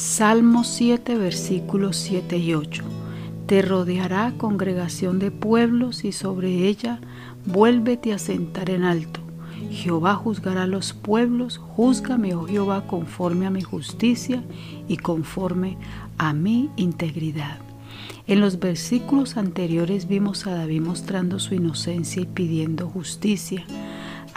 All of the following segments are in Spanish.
Salmo 7, versículos 7 y 8. Te rodeará congregación de pueblos y sobre ella vuélvete a sentar en alto. Jehová juzgará a los pueblos, júzgame, oh Jehová, conforme a mi justicia y conforme a mi integridad. En los versículos anteriores vimos a David mostrando su inocencia y pidiendo justicia.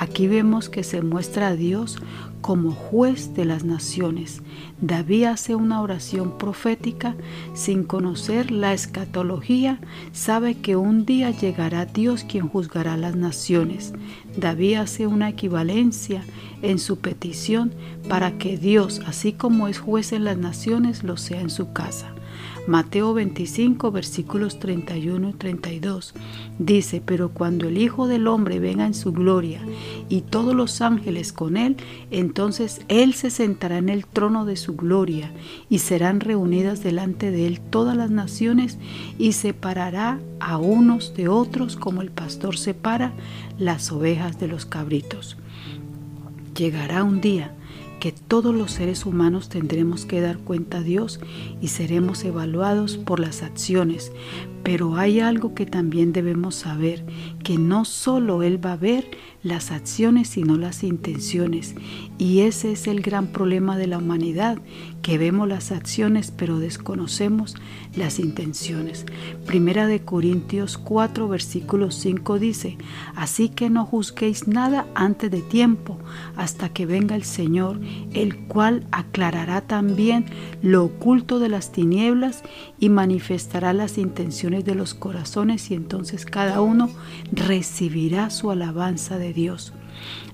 Aquí vemos que se muestra a Dios como juez de las naciones. David hace una oración profética sin conocer la escatología, sabe que un día llegará Dios quien juzgará las naciones. David hace una equivalencia en su petición para que Dios, así como es juez en las naciones, lo sea en su casa. Mateo 25, versículos 31 y 32. Dice, pero cuando el Hijo del Hombre venga en su gloria y todos los ángeles con él, entonces él se sentará en el trono de su gloria y serán reunidas delante de él todas las naciones y separará a unos de otros como el pastor separa las ovejas de los cabritos. Llegará un día que todos los seres humanos tendremos que dar cuenta a Dios y seremos evaluados por las acciones. Pero hay algo que también debemos saber, que no solo Él va a ver las acciones, sino las intenciones. Y ese es el gran problema de la humanidad, que vemos las acciones pero desconocemos las intenciones. Primera de Corintios 4 versículo 5 dice, así que no juzguéis nada antes de tiempo, hasta que venga el Señor, el cual aclarará también lo oculto de las tinieblas y manifestará las intenciones de los corazones y entonces cada uno recibirá su alabanza de Dios.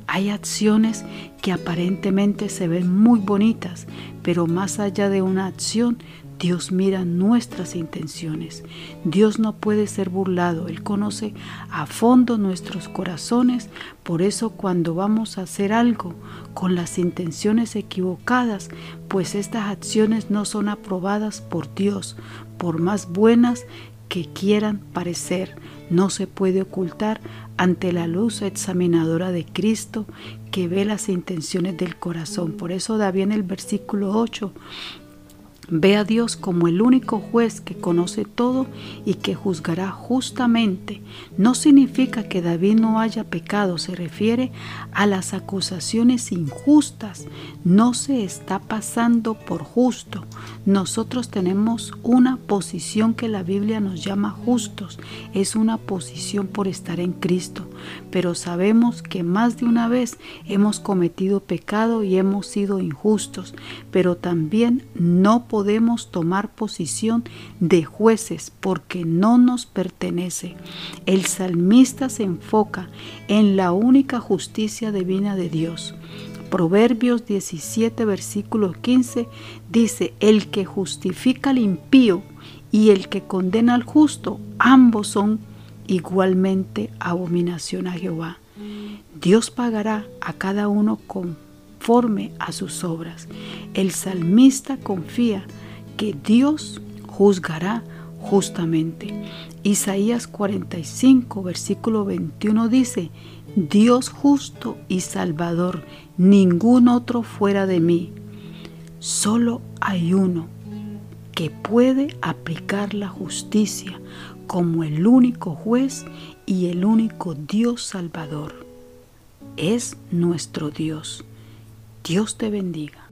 Hay acciones que aparentemente se ven muy bonitas, pero más allá de una acción, Dios mira nuestras intenciones. Dios no puede ser burlado. Él conoce a fondo nuestros corazones. Por eso cuando vamos a hacer algo con las intenciones equivocadas, pues estas acciones no son aprobadas por Dios, por más buenas que quieran parecer. No se puede ocultar ante la luz examinadora de Cristo que ve las intenciones del corazón. Por eso David en el versículo 8 Ve a Dios como el único juez que conoce todo y que juzgará justamente. No significa que David no haya pecado, se refiere a las acusaciones injustas. No se está pasando por justo. Nosotros tenemos una posición que la Biblia nos llama justos. Es una posición por estar en Cristo. Pero sabemos que más de una vez hemos cometido pecado y hemos sido injustos. Pero también no podemos podemos tomar posición de jueces porque no nos pertenece. El salmista se enfoca en la única justicia divina de Dios. Proverbios 17, versículo 15 dice, el que justifica al impío y el que condena al justo, ambos son igualmente abominación a Jehová. Dios pagará a cada uno con conforme a sus obras. El salmista confía que Dios juzgará justamente. Isaías 45, versículo 21 dice, Dios justo y salvador, ningún otro fuera de mí. Solo hay uno que puede aplicar la justicia como el único juez y el único Dios salvador. Es nuestro Dios. Dios te bendiga.